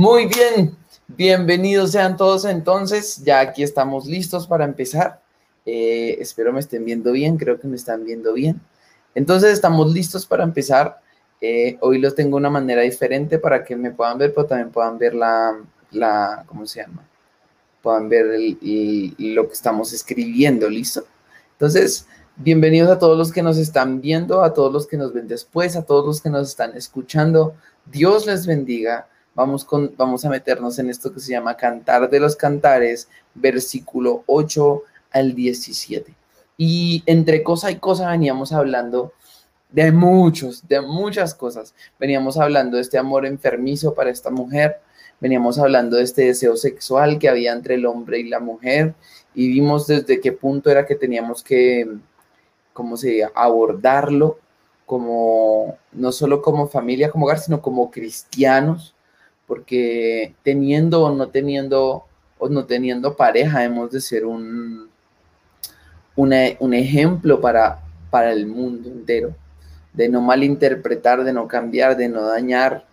Muy bien, bienvenidos sean todos entonces. Ya aquí estamos listos para empezar. Eh, espero me estén viendo bien, creo que me están viendo bien. Entonces estamos listos para empezar. Eh, hoy los tengo de una manera diferente para que me puedan ver, pero también puedan ver la, la ¿cómo se llama? Puedan ver lo que estamos escribiendo, ¿listo? Entonces, bienvenidos a todos los que nos están viendo, a todos los que nos ven después, a todos los que nos están escuchando. Dios les bendiga vamos, con, vamos a meternos en esto que se llama Cantar de los Cantares, versículo 8 al 17. Y entre cosa y cosa veníamos hablando de muchos, de muchas cosas. Veníamos hablando de este amor enfermizo para esta mujer, veníamos hablando de este deseo sexual que había entre el hombre y la mujer y vimos desde qué punto era que teníamos que, ¿cómo se abordarlo como, no solo como familia, como hogar, sino como cristianos, porque teniendo o no teniendo o no teniendo pareja hemos de ser un, un ejemplo para, para el mundo entero, de no malinterpretar, de no cambiar, de no dañar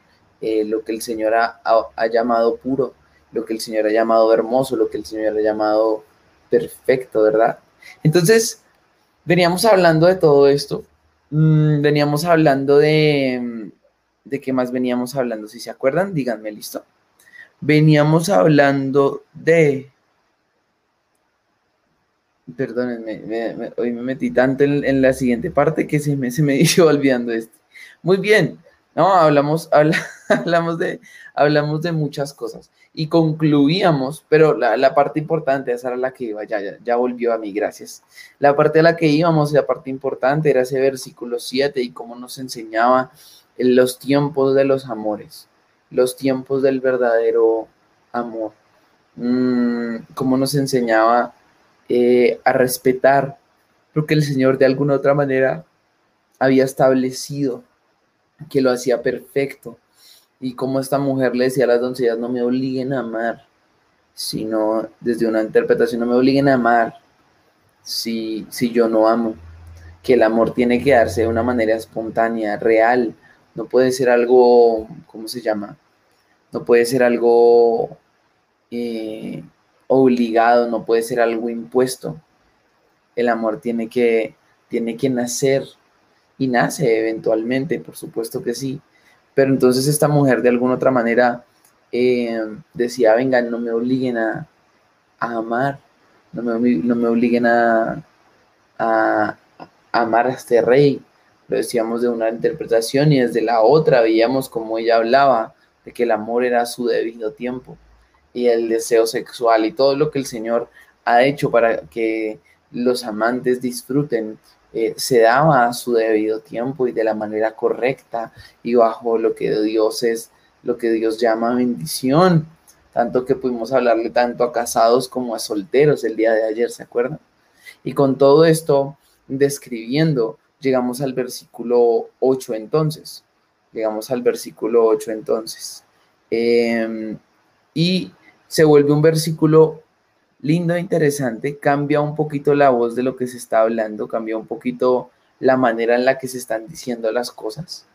eh, lo que el Señor ha, ha, llamado puro, lo que el Señor ha llamado hermoso, lo que el Señor ha llamado perfecto, ¿verdad? Entonces, veníamos hablando de todo esto, mm, veníamos hablando de, ¿De qué más veníamos hablando? Si se acuerdan, díganme, listo. Veníamos hablando de... Perdónenme, hoy me metí tanto en, la siguiente parte que se me, se me hizo olvidando esto. Muy bien, no, hablamos, hablamos, de, hablamos de muchas cosas y concluíamos, pero la, parte importante, esa era la que iba, ya, ya, ya, volvió a mí, gracias. La parte a la que íbamos, la parte importante era ese versículo 7 y cómo nos enseñaba en los tiempos de los amores, los tiempos del verdadero amor. Mm, como nos enseñaba eh, a respetar lo que el Señor de alguna otra manera había establecido, que lo hacía perfecto. Y como esta mujer le decía a las doncellas, no me obliguen a amar, sino desde una interpretación, no me obliguen a amar si, si yo no amo. Que el amor tiene que darse de una manera espontánea, real, no puede ser algo, ¿cómo se llama? No puede ser algo eh, obligado, no puede ser algo impuesto. El amor tiene que, tiene que nacer y nace eventualmente, por supuesto que sí. Pero entonces esta mujer de alguna otra manera eh, decía, venga, no me obliguen a, amar, no me, no me obliguen a, a, amar a este rey, lo decíamos de una interpretación y desde la otra veíamos como ella hablaba de que el amor era su debido tiempo y el deseo sexual y todo lo que el Señor ha hecho para que los amantes disfruten eh, se daba a su debido tiempo y de la manera correcta y bajo lo que Dios es, lo que Dios llama bendición. Tanto que pudimos hablarle tanto a casados como a solteros el día de ayer, ¿se acuerdan? Y con todo esto describiendo llegamos al versículo 8 entonces. Llegamos al versículo 8 entonces. Em, y se vuelve un versículo lindo e interesante, cambia un poquito la voz de lo que se está hablando, cambia un poquito la manera en la que se están diciendo las cosas.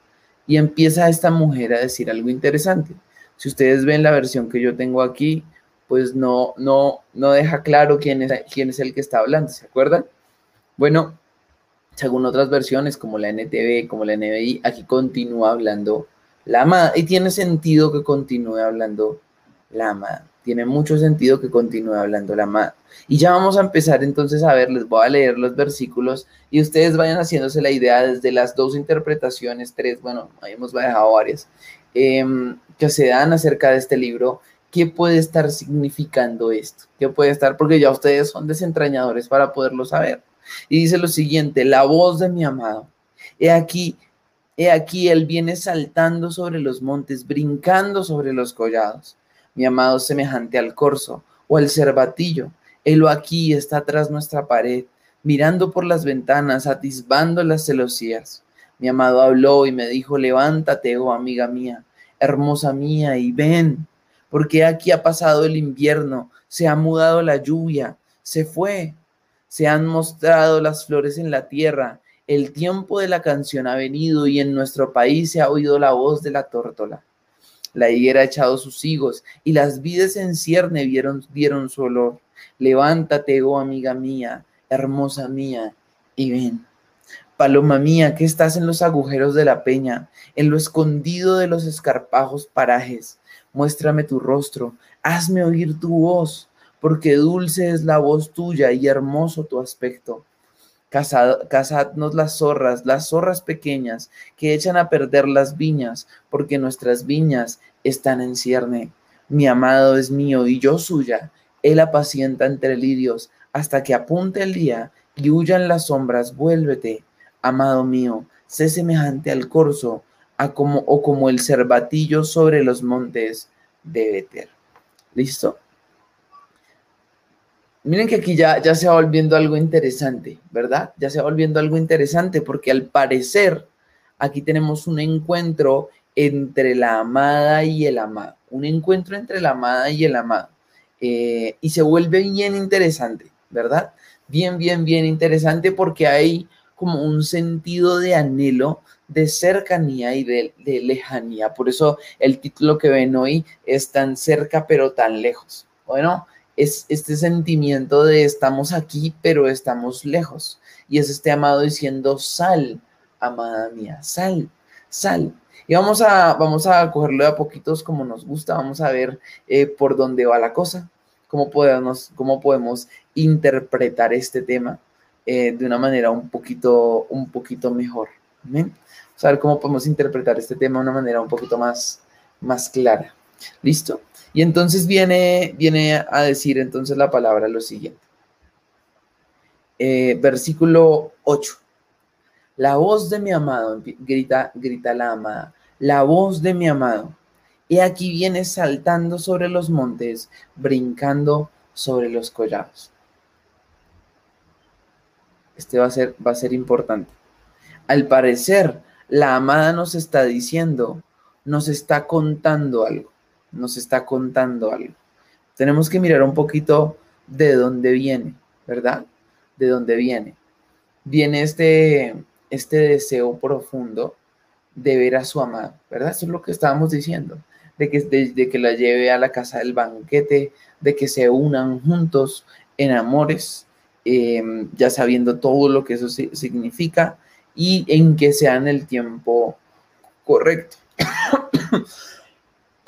Y empieza esta mujer a decir algo interesante. Si ustedes ven la versión que yo tengo aquí, pues no, no, no deja claro quién es, quién es el que está hablando, ¿se acuerdan? Bueno, según otras versiones como la NTV, como la NBI, aquí continúa hablando la amada. Y tiene sentido que continúe hablando la amada. Tiene mucho sentido que continúe hablando la amada. Y ya vamos a empezar entonces a ver, les voy a leer los versículos y ustedes vayan haciéndose la idea desde las dos interpretaciones, tres, bueno, ahí hemos dejado varias, em, que se dan acerca de este libro. ¿Qué puede estar significando esto? ¿Qué puede estar? Porque ya ustedes son desentrañadores para poderlo saber. Y dice lo siguiente, la voz de mi amado. He aquí, he aquí, él viene saltando sobre los montes, brincando sobre los collados. Mi amado semejante al corzo o al cervatillo. Helo aquí está tras nuestra pared, mirando por las ventanas, atisbando las celosías. Mi amado habló y me dijo, levántate, oh amiga mía, hermosa mía, y ven, porque aquí ha pasado el invierno, se ha mudado la lluvia, se fue, se han mostrado las flores en la tierra, el tiempo de la canción ha venido y en nuestro país se ha oído la voz de la tórtola. La higuera ha echado sus higos y las vides en cierne vieron, dieron su olor. Levántate, oh amiga mía, hermosa mía, y ven. Paloma mía, que estás en los agujeros de la peña, en lo escondido de los escarpajos parajes. Muéstrame tu rostro, hazme oír tu voz, porque dulce es la voz tuya y hermoso tu aspecto. cazadnos las zorras, las zorras pequeñas, que echan a perder las viñas, porque nuestras viñas están en cierne. Mi amado es mío y yo suya. Él apacienta entre lirios hasta que apunte el día y huyan las sombras. Vuélvete, amado mío, sé semejante al corzo a como, o como el cervatillo sobre los montes de Beter. ¿Listo? Miren que aquí ya, ya se va volviendo algo interesante, ¿verdad? Ya se va volviendo algo interesante porque al parecer aquí tenemos un encuentro entre la amada y el amado. Un encuentro entre la amada y el amado. Eh, y se vuelve bien interesante, ¿verdad? Bien, bien, bien interesante porque hay como un sentido de anhelo, de cercanía y de, lejanía. Por eso el título que ven hoy es tan cerca pero tan lejos. Bueno, es este sentimiento de estamos aquí pero estamos lejos. Y es este amado diciendo, sal, amada mía, sal, sal. Y vamos a, vamos a cogerlo de a poquitos como nos gusta, vamos a ver eh, por dónde va la cosa, cómo podemos, cómo podemos interpretar este tema eh, de una manera un poquito, un poquito mejor. ¿Amén? Vamos a ver cómo podemos interpretar este tema de una manera un poquito más, más clara. ¿Listo? Y entonces viene, viene a decir entonces la palabra lo siguiente. Eh, versículo 8. La voz de mi amado, grita, grita la amada, la voz de mi amado. Y aquí viene saltando sobre los montes, brincando sobre los collados. Este va a ser, va a ser importante. Al parecer, la amada nos está diciendo, nos está contando algo, nos está contando algo. Tenemos que mirar un poquito de dónde viene, ¿verdad? De dónde viene. Viene este, este deseo profundo de ver a su amada, ¿verdad? Eso es lo que estábamos diciendo, de que, de que la lleve a la casa del banquete, de que se unan juntos en amores, Em, ya sabiendo todo lo que eso significa y en que sea en el tiempo correcto.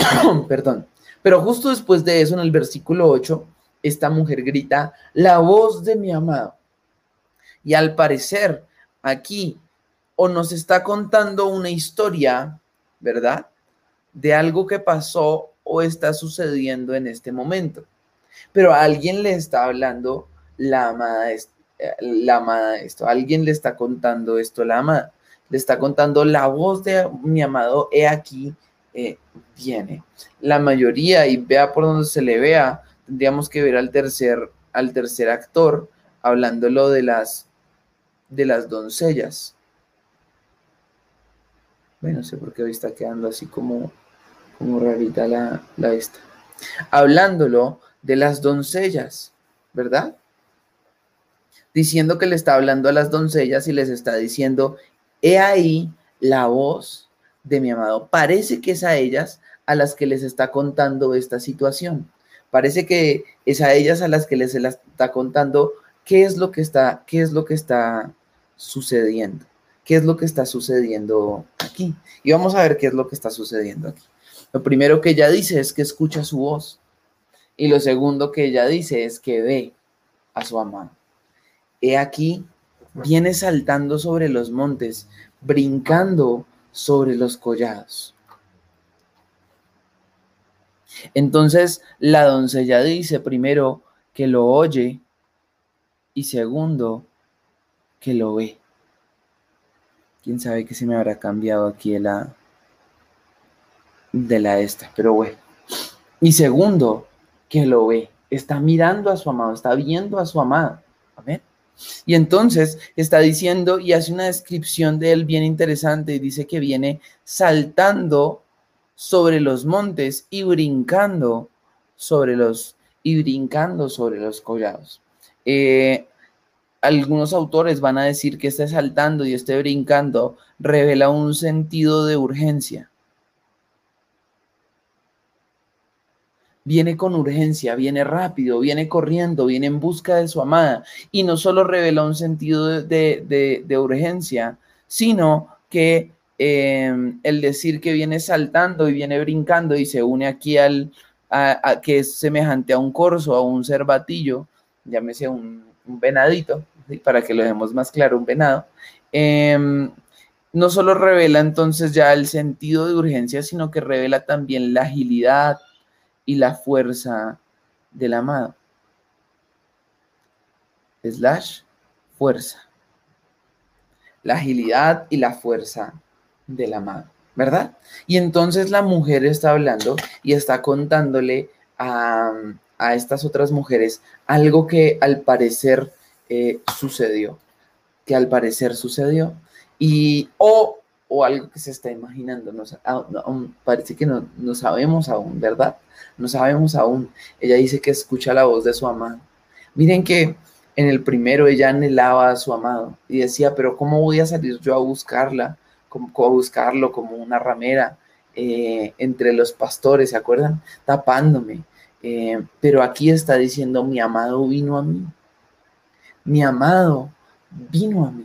Perdón. Pero justo después de eso, en el versículo 8, esta mujer grita, la voz de mi amado. Y al parecer, aquí, o nos está contando una historia, ¿verdad? De algo que pasó o está sucediendo en este momento. Pero alguien le está hablando la amada, eh, la amada esto. Alguien le está contando esto, la amada. Le está contando la voz de mi amado, he aquí, eh. La mayoría, y vea por donde se le vea, tendríamos que ver al tercer, al tercer actor hablándolo de las, de las doncellas. Bueno, no sé por qué hoy está quedando así como, como rarita la, la esta. Hablándolo de las doncellas, ¿verdad? diciendo que le está hablando a las doncellas y les está diciendo, he ahí la voz de mi amado. Parece que es a ellas a las que les está contando esta situación. Parece que es a ellas a las que les está contando qué es lo que está, qué es lo que está sucediendo. ¿Qué es lo que está sucediendo aquí? Y vamos a ver qué es lo que está sucediendo aquí. Lo primero que ella dice es que escucha su voz. Y lo segundo que ella dice es que ve a su amado. He aquí, viene saltando sobre los montes, brincando sobre los collados. Entonces la doncella dice primero que lo oye y segundo que lo ve. Quién sabe que se me habrá cambiado aquí de la de la esta, pero bueno. Y segundo, que lo ve. Está mirando a su amado, está viendo a su amado. Y entonces está diciendo y hace una descripción de él bien interesante y dice que viene saltando sobre los montes y brincando sobre los y brincando sobre los collados. Eh, algunos autores van a decir que este saltando y este brincando revela un sentido de urgencia. Viene con urgencia, viene rápido, viene corriendo, viene en busca de su amada. Y no solo revela un sentido de, urgencia, sino que em, el decir que viene saltando y viene brincando y se une aquí al, a, que es semejante a un corzo, a un cervatillo, llámese un, un venadito, para que lo dejemos más claro, un venado, em, no solo revela entonces ya el sentido de urgencia, sino que revela también la agilidad, y la fuerza del amado. Slash, fuerza. La agilidad y la fuerza del amado, ¿verdad? Y entonces la mujer está hablando y está contándole a, estas otras mujeres algo que al parecer eh, sucedió, que al parecer sucedió. Y, o o algo que se está imaginando. No, parece que no, no, sabemos aún, ¿verdad? No sabemos aún. Ella dice que escucha la voz de su amado. Miren que en el primero ella anhelaba a su amado y decía, pero ¿cómo voy a salir yo a buscarla? Como, a buscarlo como una ramera eh, entre los pastores, ¿se acuerdan? Tapándome. Eh, pero aquí está diciendo, mi amado vino a mí. Mi amado vino a mí.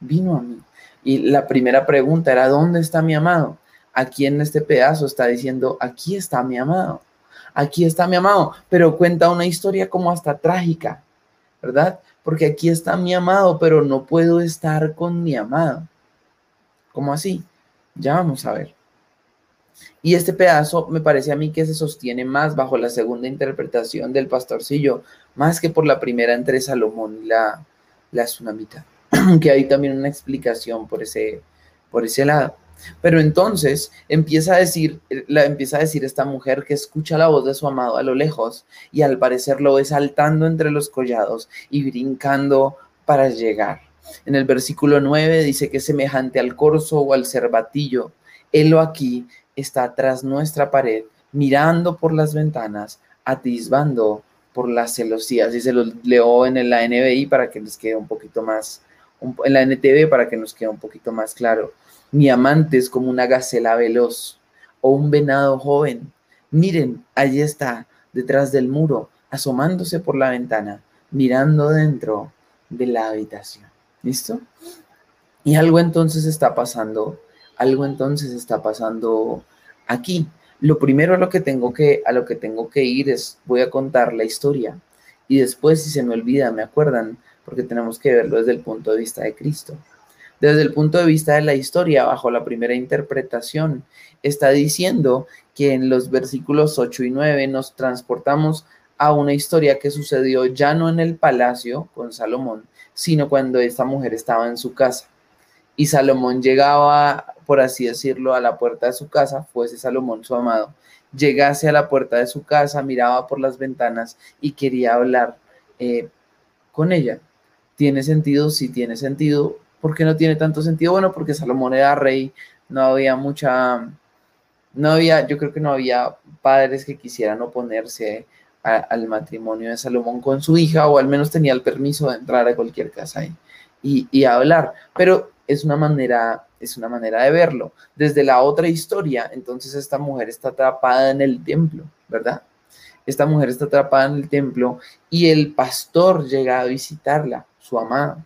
Vino a mí. Y la primera pregunta era, ¿dónde está mi amado? Aquí en este pedazo está diciendo, aquí está mi amado, aquí está mi amado, pero cuenta una historia como hasta trágica, ¿verdad? Porque aquí está mi amado, pero no puedo estar con mi amado. ¿Cómo así? Ya vamos a ver. Y este pedazo me parece a mí que se sostiene más bajo la segunda interpretación del pastorcillo, más que por la primera entre Salomón y la, la tsunamita. que hay también una explicación por ese, por ese lado. Pero entonces empieza a decir, la, empieza a decir esta mujer que escucha la voz de su amado a lo lejos y al parecer lo ve saltando entre los collados y brincando para llegar. En el versículo 9 dice que es semejante al corzo o al cervatillo. Él aquí está tras nuestra pared, mirando por las ventanas, atisbando por las celosías. Y se lo leo en la NBI para que les quede un poquito más, en la NTV para que nos quede un poquito más claro. Mi amante es como una gacela veloz o un venado joven. Miren, allí está, detrás del muro, asomándose por la ventana, mirando dentro de la habitación. ¿Listo? Y algo entonces está pasando, algo entonces está pasando aquí. Lo primero a lo que tengo que, a lo que, tengo que ir es, voy a contar la historia. Y después, si se me olvida, me acuerdan, porque tenemos que verlo desde el punto de vista de Cristo. Desde el punto de vista de la historia, bajo la primera interpretación, está diciendo que en los versículos 8 y 9 nos transportamos a una historia que sucedió ya no en el palacio con Salomón, sino cuando esta mujer estaba en su casa. Y Salomón llegaba, por así decirlo, a la puerta de su casa, fuese Salomón su amado, llegase a la puerta de su casa, miraba por las ventanas y quería hablar eh, con ella. ¿Tiene sentido? Sí tiene sentido. ¿Por qué no tiene tanto sentido? Bueno, porque Salomón era rey, no había mucha, no había, yo creo que no había padres que quisieran oponerse al matrimonio de Salomón con su hija, o al menos tenía el permiso de entrar a cualquier casa y, y hablar. Pero es una manera, es una manera de verlo. Desde la otra historia, entonces esta mujer está atrapada en el templo, ¿verdad? Esta mujer está atrapada en el templo y el pastor llega a visitarla su amado,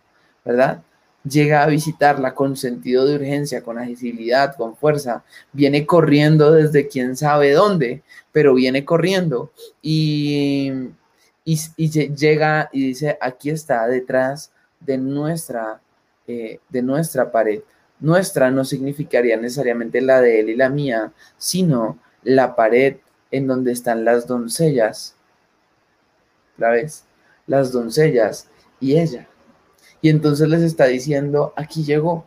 ¿verdad? Llega a visitarla con sentido de urgencia, con agilidad, con fuerza. Viene corriendo desde quién sabe dónde, pero viene corriendo y, y, llega y dice, aquí está detrás de nuestra, eh, de nuestra pared. Nuestra no significaría necesariamente la de él y la mía, sino la pared en donde están las doncellas. ¿La ves? Las doncellas y ella. Y entonces les está diciendo, aquí llegó,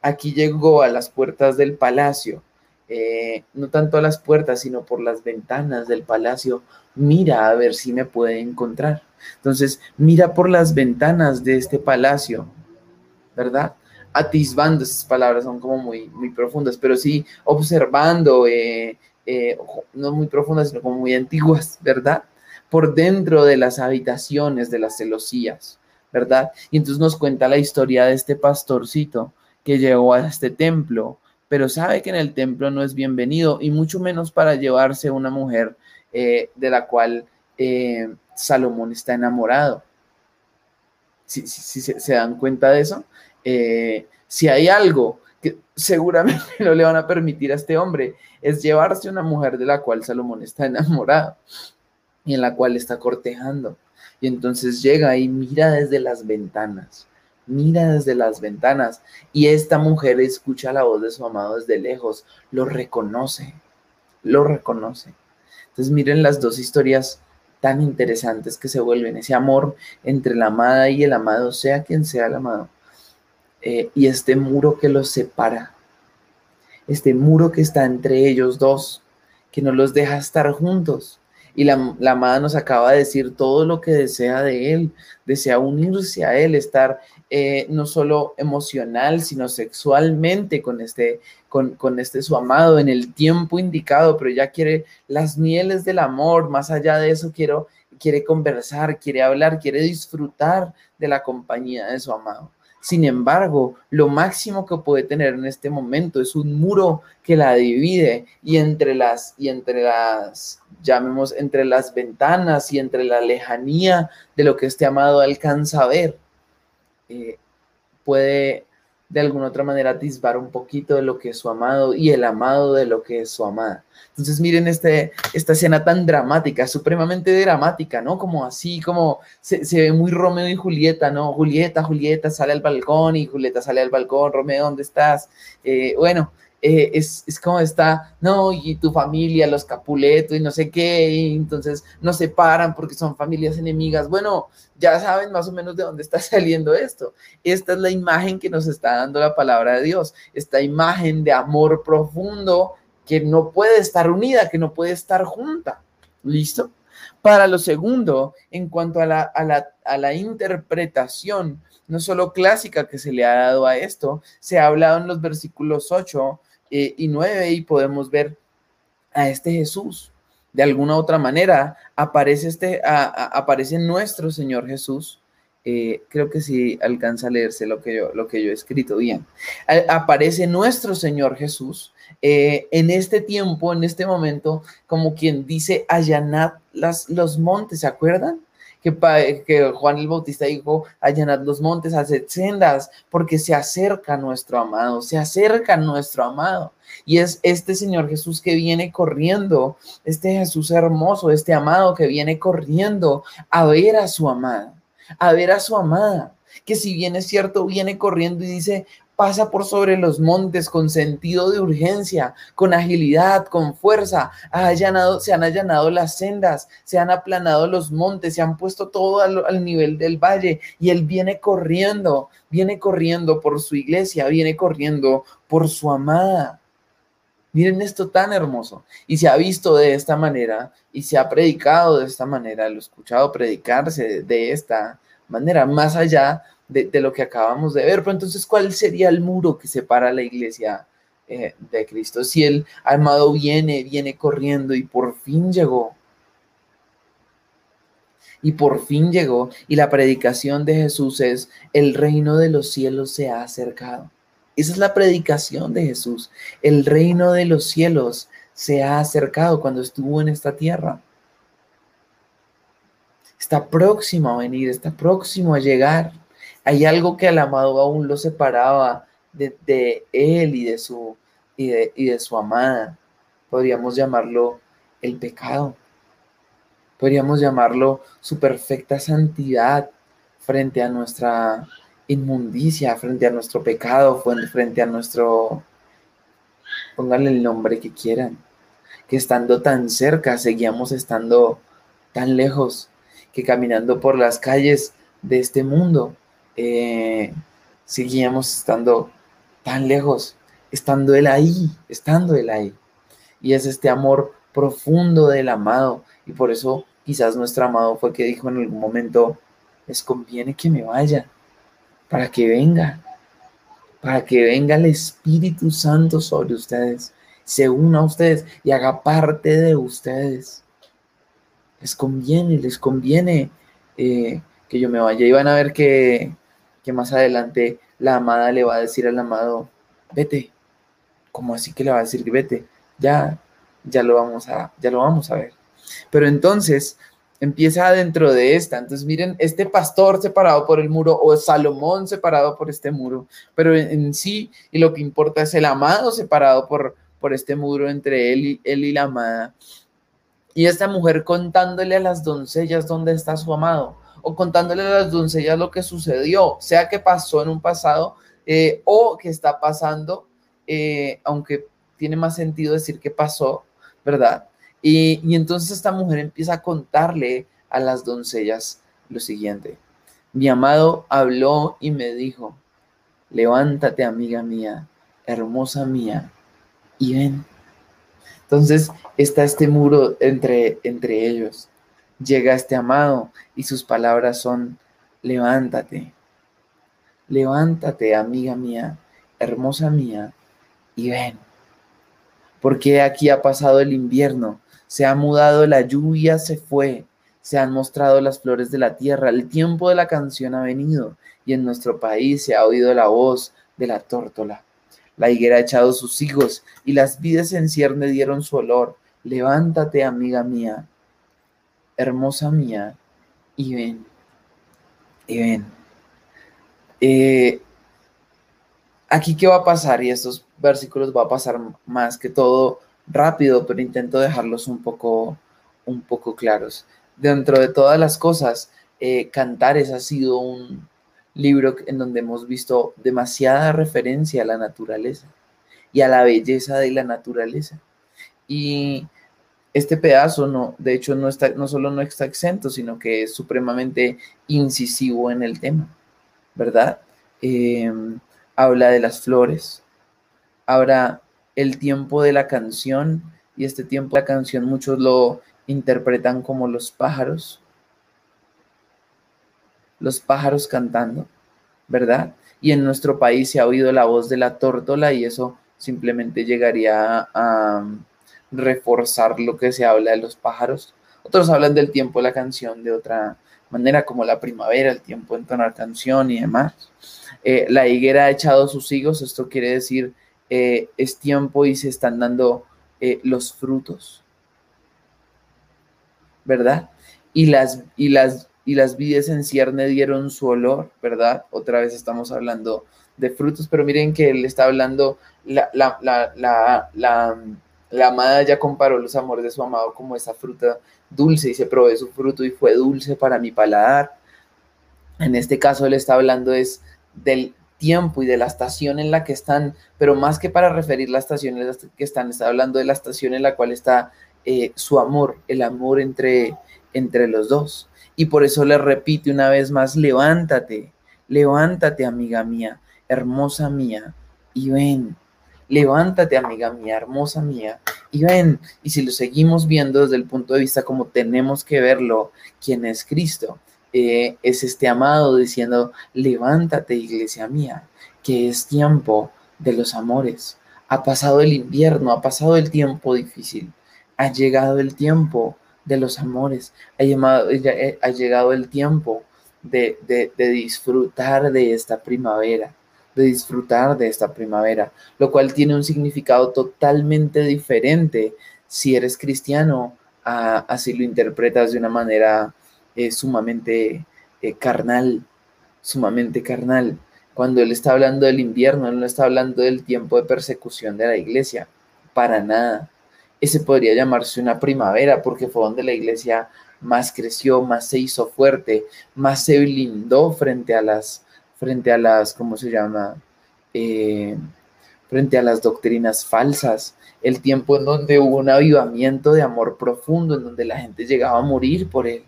aquí llegó a las puertas del palacio, eh, no tanto a las puertas, sino por las ventanas del palacio, mira a ver si me puede encontrar. Entonces, mira por las ventanas de este palacio, ¿verdad? Atisbando, esas palabras son como muy, muy profundas, pero sí observando, eh, eh, no muy profundas, sino como muy antiguas, ¿verdad? Por dentro de las habitaciones de las celosías. ¿Verdad? Y entonces nos cuenta la historia de este pastorcito que llegó a este templo, pero sabe que en el templo no es bienvenido y mucho menos para llevarse una mujer eh, de la cual eh, Salomón está enamorado. Si, se, dan cuenta de eso, eh, si hay algo que seguramente no le van a permitir a este hombre, es llevarse una mujer de la cual Salomón está enamorado y en la cual está cortejando. Y entonces llega y mira desde las ventanas, mira desde las ventanas y esta mujer escucha la voz de su amado desde lejos, lo reconoce, lo reconoce. Entonces miren las dos historias tan interesantes que se vuelven, ese amor entre la amada y el amado, sea quien sea el amado, eh, y este muro que los separa, este muro que está entre ellos dos, que no los deja estar juntos. Y la, la, amada nos acaba de decir todo lo que desea de él, desea unirse a él, estar eh, no solo emocional, sino sexualmente con este, con, con, este su amado en el tiempo indicado, pero ya quiere las mieles del amor, más allá de eso quiere conversar, quiere hablar, quiere disfrutar de la compañía de su amado. Sin embargo, lo máximo que puede tener en este momento es un muro que la divide y entre las, y entre las, llamemos, entre las ventanas y entre la lejanía de lo que este amado alcanza a ver, eh, puede de alguna otra manera atisbar un poquito de lo que es su amado y el amado de lo que es su amada. Entonces miren este, esta escena tan dramática, supremamente dramática, ¿no? Como así, como se, ve muy Romeo y Julieta, ¿no? Julieta, Julieta sale al balcón y Julieta sale al balcón, Romeo, ¿dónde estás? Eh, bueno, eh, es, como está, no, y tu familia, los Capuletos y no sé qué, y entonces no se paran porque son familias enemigas. Bueno, ya saben más o menos de dónde está saliendo esto. Esta es la imagen que nos está dando la palabra de Dios, esta imagen de amor profundo que no puede estar unida, que no puede estar junta. ¿Listo? Para lo segundo, en cuanto a la, a la, a la interpretación, no solo clásica que se le ha dado a esto, se ha hablado en los versículos 8 eh, y 9 y podemos ver a este Jesús. De alguna otra manera aparece, este, aparece nuestro Señor Jesús. Eh, creo que sí alcanza a leerse lo que yo, lo que yo he escrito bien. aparece nuestro Señor Jesús eh, en este tiempo, en este momento, como quien dice, allanad las, los montes, ¿se acuerdan? Que, Juan el Bautista dijo, allanad los montes, haced sendas, porque se acerca nuestro amado, se acerca nuestro amado. Y es este Señor Jesús que viene corriendo, este Jesús hermoso, este amado que viene corriendo a ver a su amada, a ver a su amada, que si bien es cierto, viene corriendo y dice, pasa por sobre los montes con sentido de urgencia, con agilidad, con fuerza. se han allanado las sendas, se han aplanado los montes, se han puesto todo al, al, nivel del valle y él viene corriendo, viene corriendo por su iglesia, viene corriendo por su amada. Miren esto tan hermoso. Y se ha visto de esta manera y se ha predicado de esta manera, lo he escuchado predicarse de esta manera, más allá de, lo que acabamos de ver. Pero entonces, ¿cuál sería el muro que separa la iglesia eh, de Cristo? Si el amado viene, viene corriendo y por fin llegó. Y por fin llegó. Y la predicación de Jesús es, el reino de los cielos se ha acercado. Esa es la predicación de Jesús. El reino de los cielos se ha acercado cuando estuvo en esta tierra. Está próximo a venir, está próximo a llegar. Hay algo que al amado aún lo separaba de, él y de, su, y de, y de su amada. Podríamos llamarlo el pecado. Podríamos llamarlo su perfecta santidad frente a nuestra inmundicia, frente a nuestro pecado, frente a nuestro, pónganle el nombre que quieran, que estando tan cerca seguíamos estando tan lejos, que caminando por las calles de este mundo eh, seguíamos estando tan lejos, estando Él ahí, estando Él ahí. Y es este amor profundo del amado. Y por eso quizás nuestro amado fue que dijo en algún momento, les conviene que me vaya, para que venga, para que venga el Espíritu Santo sobre ustedes, se una a ustedes y haga parte de ustedes. Les conviene, les conviene eh, que yo me vaya. Y van a ver que que más adelante la amada le va a decir al amado, vete. ¿Cómo así que le va a decir vete? Ya, ya lo vamos a, ya lo vamos a ver. Pero entonces empieza dentro de esta. Entonces miren, este pastor separado por el muro o Salomón separado por este muro, pero en, sí, y lo que importa es el amado separado por, por este muro entre él y, él y la amada. Y esta mujer contándole a las doncellas dónde está su amado, o contándole a las doncellas lo que sucedió, sea que pasó en un pasado eh, o que está pasando, eh, aunque tiene más sentido decir que pasó, ¿verdad? Y, entonces esta mujer empieza a contarle a las doncellas lo siguiente. Mi amado habló y me dijo, levántate amiga mía, hermosa mía, y ven. Entonces está este muro entre, entre ellos. Llega este amado y sus palabras son, levántate, levántate amiga mía, hermosa mía, y ven. Porque aquí ha pasado el invierno se ha mudado la lluvia, se fue, se han mostrado las flores de la tierra, el tiempo de la canción ha venido y en nuestro país se ha oído la voz de la tórtola. La higuera ha echado sus higos y las vides en cierne dieron su olor. Levántate, amiga mía, hermosa mía, y ven, y ven. Eh, aquí, ¿qué va a pasar? Y estos versículos va a pasar más que todo rápido, pero intento dejarlos un poco, un poco claros. Dentro de todas las cosas, eh, Cantares ha sido un libro en donde hemos visto demasiada referencia a la naturaleza y a la belleza de la naturaleza. Y este pedazo, no, de hecho, no, está, no solo no está exento, sino que es supremamente incisivo en el tema, ¿verdad? Em, habla de las flores, habla el tiempo de la canción y este tiempo de la canción muchos lo interpretan como los pájaros, los pájaros cantando, ¿verdad? Y en nuestro país se ha oído la voz de la tórtola y eso simplemente llegaría a reforzar lo que se habla de los pájaros. Otros hablan del tiempo de la canción de otra manera, como la primavera, el tiempo de entonar canción y demás. Eh, la higuera ha echado sus higos, esto quiere decir eh, es tiempo y se están dando eh, los frutos, ¿verdad? Y las, y las, y las vides en cierne dieron su olor, ¿verdad? Otra vez estamos hablando de frutos, pero miren que él está hablando, la, la, la, la, amada ya comparó los amores de su amado como esa fruta dulce y se probé su fruto y fue dulce para mi paladar. En este caso él está hablando es del, tiempo y de la estación en la que están, pero más que para referir la estación en la que están, está hablando de la estación en la cual está eh, su amor, el amor entre, entre los dos. Y por eso le repite una vez más, levántate, levántate amiga mía, hermosa mía, y ven, levántate amiga mía, hermosa mía, y ven, y si lo seguimos viendo desde el punto de vista como tenemos que verlo, quién es Cristo, eh, es este amado diciendo, levántate iglesia mía, que es tiempo de los amores. Ha pasado el invierno, ha pasado el tiempo difícil, ha llegado el tiempo de los amores, ha, eh, ha llegado el tiempo de, de disfrutar de esta primavera, de disfrutar de esta primavera, lo cual tiene un significado totalmente diferente si eres cristiano, así lo interpretas de una manera es sumamente eh, carnal, sumamente carnal. Cuando él está hablando del invierno, él no está hablando del tiempo de persecución de la iglesia, para nada. Ese podría llamarse una primavera porque fue donde la iglesia más creció, más se hizo fuerte, más se blindó frente a las, frente a las, ¿cómo se llama? Eh, frente a las doctrinas falsas, el tiempo en donde hubo un avivamiento de amor profundo, en donde la gente llegaba a morir por él.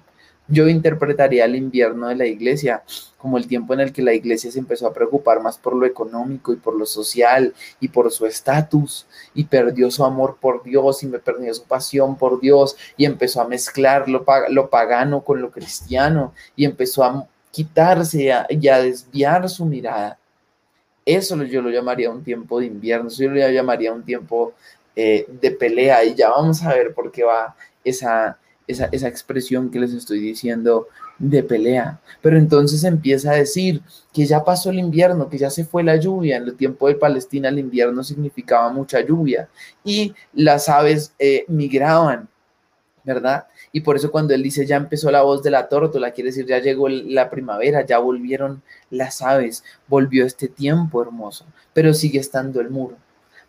Yo interpretaría el invierno de la iglesia como el tiempo en el que la iglesia se empezó a preocupar más por lo económico y por lo social y por su estatus y perdió su amor por Dios y me perdió su pasión por Dios y empezó a mezclar lo, lo pagano con lo cristiano y empezó a quitarse y a desviar su mirada. Eso yo lo llamaría un tiempo de invierno, yo lo llamaría un tiempo eh, de pelea y ya vamos a ver por qué va esa, esa, expresión que les estoy diciendo de pelea. Pero entonces empieza a decir que ya pasó el invierno, que ya se fue la lluvia. En el tiempo de Palestina el invierno significaba mucha lluvia y las aves eh, migraban ¿verdad? Y por eso cuando él dice, ya empezó la voz de la tórtola, quiere decir, ya llegó la primavera, ya volvieron las aves, volvió este tiempo hermoso, pero sigue estando el muro.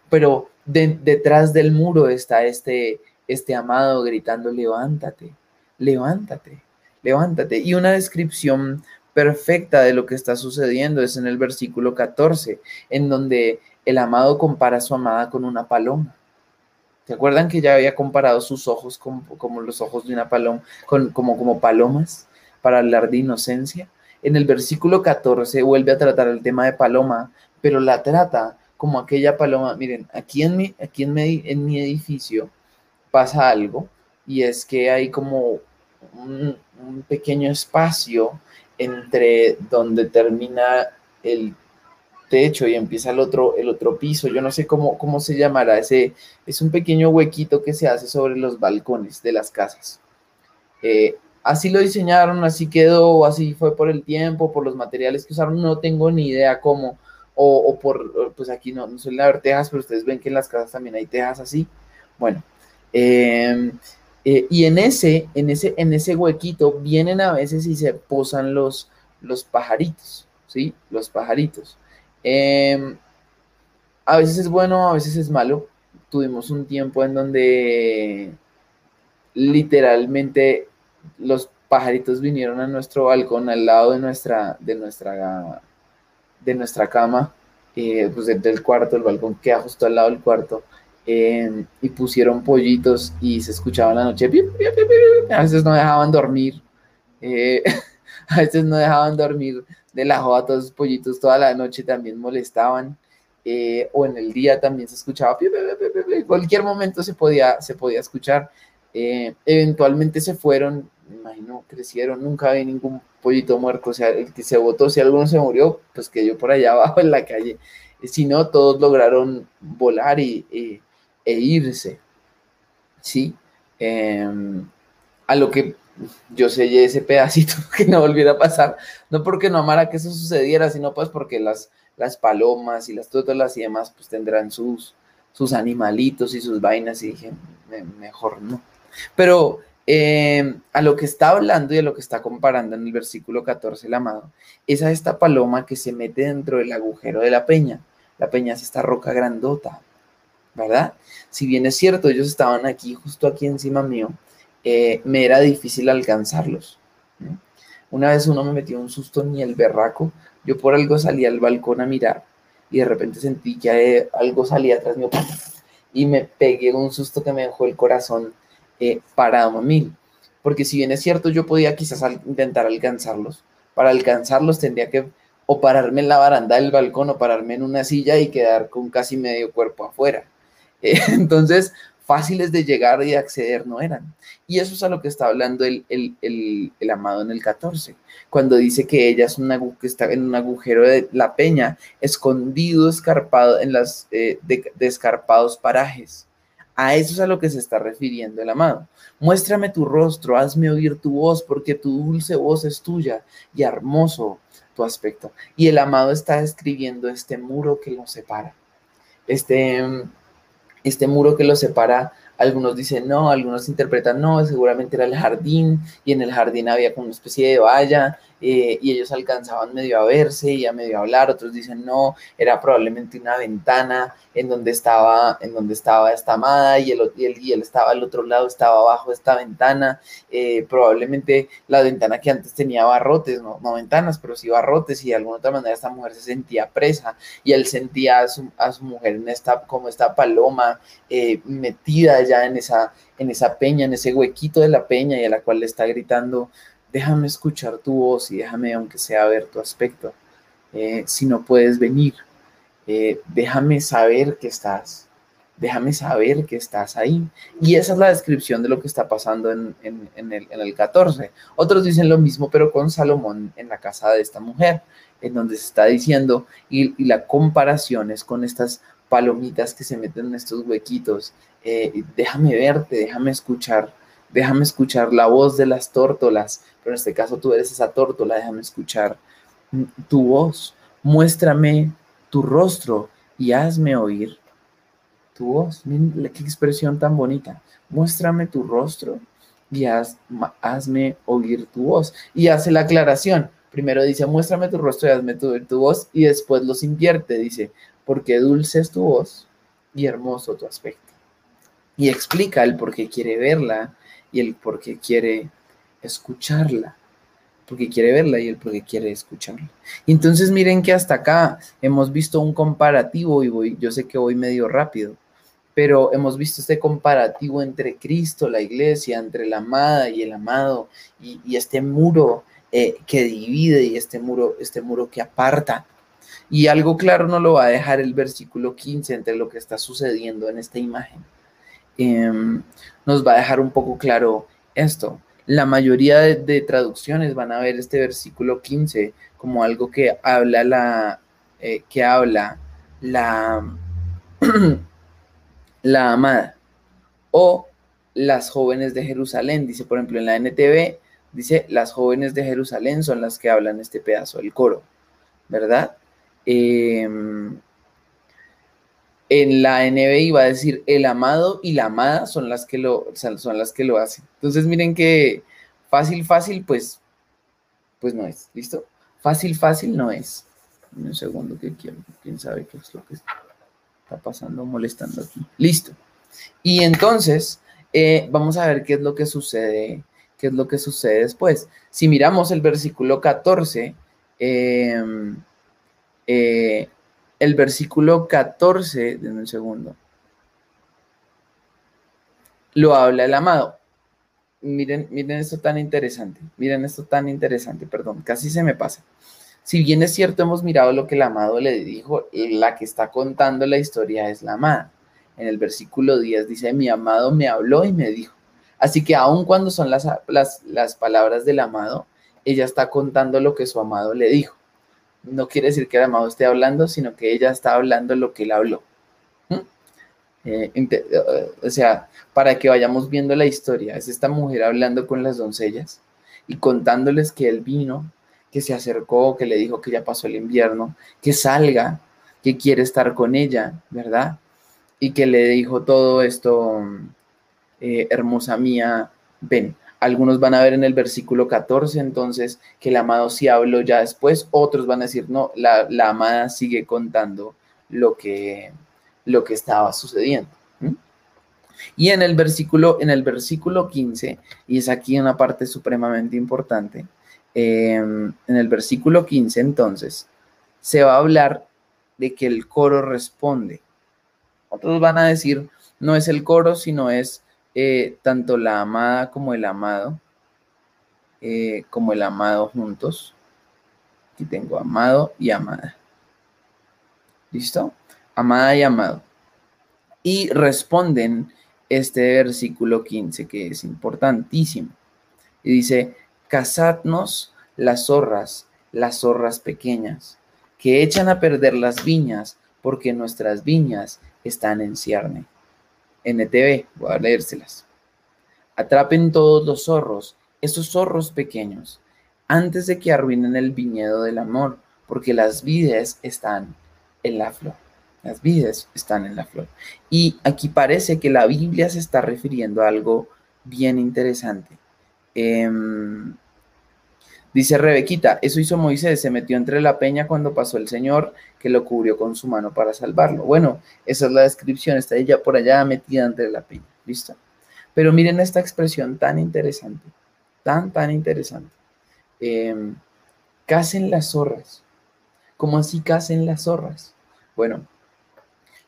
Pero detrás del muro está este, este amado gritando, levántate, levántate, levántate. Y una descripción perfecta de lo que está sucediendo es en el versículo 14, en donde el amado compara a su amada con una paloma. ¿Se acuerdan que ya había comparado sus ojos como, como los ojos de una paloma, con, como, como palomas para hablar de inocencia? En el versículo 14 vuelve a tratar el tema de paloma, pero la trata como aquella paloma. Miren, aquí en mi, aquí en mi, en mi edificio pasa algo y es que hay como un pequeño espacio entre donde termina el techo y empieza el otro, el otro piso. Yo no sé cómo, cómo se llamará. Ese, es un pequeño huequito que se hace sobre los balcones de las casas. Eh, así lo diseñaron, así quedó, así fue por el tiempo, por los materiales que usaron. No tengo ni idea cómo. O, por, pues aquí no, no suelen haber tejas, pero ustedes ven que en las casas también hay tejas así. Bueno, em, eh, y en ese, en, ese, en ese huequito vienen a veces y se posan los, los pajaritos, ¿sí? Los pajaritos. Em, a veces es bueno, a veces es malo. Tuvimos un tiempo en donde literalmente los pajaritos vinieron a nuestro balcón al lado de nuestra, de nuestra, de nuestra cama, eh, pues del cuarto, el balcón queda justo al lado del cuarto, em, y pusieron pollitos y se escuchaba la noche, a veces no dejaban dormir, eh, a veces no dejaban dormir de la joda, todos los pollitos toda la noche también molestaban, eh, o en el día también se escuchaba, en cualquier momento se podía, se podía escuchar. Eh, eventualmente se fueron, me imagino, crecieron, nunca vi ningún pollito muerto, o sea, el que se votó, si alguno se murió, pues que yo por allá abajo en la calle, si no, todos lograron volar y, e irse, ¿sí? Em, a lo que yo sellé ese pedacito que no volviera a pasar, no porque no amara que eso sucediera, sino pues porque las, las palomas y las tótolas y demás pues tendrán sus, sus animalitos y sus vainas y dije, mejor no. Pero eh, a lo que está hablando y a lo que está comparando en el versículo 14 el amado, es a esta paloma que se mete dentro del agujero de la peña. La peña es esta roca grandota, ¿verdad? Si bien es cierto, ellos estaban aquí, justo aquí encima mío, eh, me era difícil alcanzarlos. Una vez uno me metió un susto ni el berraco, yo por algo salí al balcón a mirar y de repente sentí que algo salía atrás mío y me pegué un susto que me dejó el corazón eh, parado a mil. Porque si bien es cierto, yo podía quizás intentar alcanzarlos. Para alcanzarlos tendría que o pararme en la baranda del balcón o pararme en una silla y quedar con casi medio cuerpo afuera. entonces, fáciles de llegar y de acceder no eran. Y eso es a lo que está hablando el, amado en el 14, cuando dice que ella es una, que está en un agujero de la peña, escondido, escarpado en las eh, de, escarpados parajes. A eso es a lo que se está refiriendo el amado. Muéstrame tu rostro, hazme oír tu voz, porque tu dulce voz es tuya y hermoso tu aspecto. Y el amado está escribiendo este muro que lo separa. Este, este muro que lo separa, algunos dicen no, algunos interpretan no, seguramente era el jardín y en el jardín había como una especie de valla eh, y ellos alcanzaban medio a verse y a medio a hablar, otros dicen no, era probablemente una ventana en donde estaba, en donde estaba esta amada y él, y él, estaba al otro lado, estaba abajo esta ventana, eh, probablemente la ventana que antes tenía barrotes, no, no, ventanas, pero sí barrotes y de alguna otra manera esta mujer se sentía presa y él sentía a su, a su mujer en esta, como esta paloma eh, metida ya en esa, en esa peña, en ese huequito de la peña y a la cual le está gritando, déjame escuchar tu voz y déjame, aunque sea, ver tu aspecto. Eh, si no puedes venir, eh, déjame saber que estás, déjame saber que estás ahí. Y esa es la descripción de lo que está pasando en, el, 14. Otros dicen lo mismo, pero con Salomón en la casa de esta mujer, en donde se está diciendo, y, la comparación es con estas palomitas que se meten en estos huequitos. Eh, déjame verte, déjame escuchar déjame escuchar la voz de las tórtolas, pero en este caso tú eres esa tórtola, déjame escuchar tu voz, muéstrame tu rostro y hazme oír tu voz. Miren qué expresión tan bonita. Muéstrame tu rostro y hazme oír tu voz. Y hace la aclaración. Primero dice, muéstrame tu rostro y hazme tu, tu voz. Y después los invierte. Dice, porque dulce es tu voz y hermoso tu aspecto. Y explica el por qué quiere verla y el por qué quiere escucharla. Porque quiere verla y el por qué quiere escucharla. Y entonces miren que hasta acá hemos visto un comparativo y voy, yo sé que voy medio rápido, pero hemos visto este comparativo entre Cristo, la iglesia, entre la amada y el amado, y, este muro eh, que divide y este muro, este muro que aparta. Y algo claro no lo va a dejar el versículo 15 entre lo que está sucediendo en esta imagen. Em, nos va a dejar un poco claro esto. La mayoría de, traducciones van a ver este versículo 15 como algo que habla la, eh, que habla la, la amada o las jóvenes de Jerusalén. Dice, por ejemplo, en la NTV, dice, las jóvenes de Jerusalén son las que hablan este pedazo del coro, ¿verdad? Em, en la NBI va a decir el amado y la amada son las que lo, son las que lo hacen. Entonces miren que fácil, fácil, pues, pues no es, ¿listo? Fácil, fácil no es. Un segundo que quiero, quién sabe qué es lo que está pasando, molestando aquí. Listo. Y entonces, eh, vamos a ver qué es lo que sucede, qué es lo que sucede después. Si miramos el versículo 14, eh, eh, el versículo 14, denme un segundo, lo habla el amado. Miren, miren esto tan interesante, miren esto tan interesante, perdón, casi se me pasa. Si bien es cierto, hemos mirado lo que el amado le dijo, la que está contando la historia es la amada. En el versículo 10 dice, mi amado me habló y me dijo. Así que aun cuando son las, las, las palabras del amado, ella está contando lo que su amado le dijo no quiere decir que el amado esté hablando, sino que ella está hablando lo que él habló. ¿Mm? Eh, eh, o sea, para que vayamos viendo la historia, es esta mujer hablando con las doncellas y contándoles que él vino, que se acercó, que le dijo que ya pasó el invierno, que salga, que quiere estar con ella, ¿verdad? Y que le dijo todo esto, eh, hermosa mía, ven, algunos van a ver en el versículo 14 entonces que el amado sí habló ya después, otros van a decir, no, la, amada sigue contando lo que, lo que estaba sucediendo. Y en el versículo, en el versículo 15, y es aquí una parte supremamente importante, em, en el versículo 15 entonces, se va a hablar de que el coro responde. Otros van a decir, no es el coro, sino es eh, tanto la amada como el amado, eh, como el amado juntos. Aquí tengo amado y amada. ¿Listo? Amada y amado. Y responden este versículo 15 que es importantísimo. Y dice, casadnos las zorras, las zorras pequeñas, que echan a perder las viñas porque nuestras viñas están en cierne. NTV, voy a leérselas. Atrapen todos los zorros, esos zorros pequeños, antes de que arruinen el viñedo del amor, porque las vides están en la flor. Las vides están en la flor. Y aquí parece que la Biblia se está refiriendo a algo bien interesante. Em, dice Rebequita, eso hizo Moisés, se metió entre la peña cuando pasó el Señor, que lo cubrió con su mano para salvarlo. Bueno, esa es la descripción, está ella por allá metida entre la peña. ¿Listo? Pero miren esta expresión tan interesante, tan, tan interesante. Eh, casen las zorras. ¿Cómo así casen las zorras? Bueno,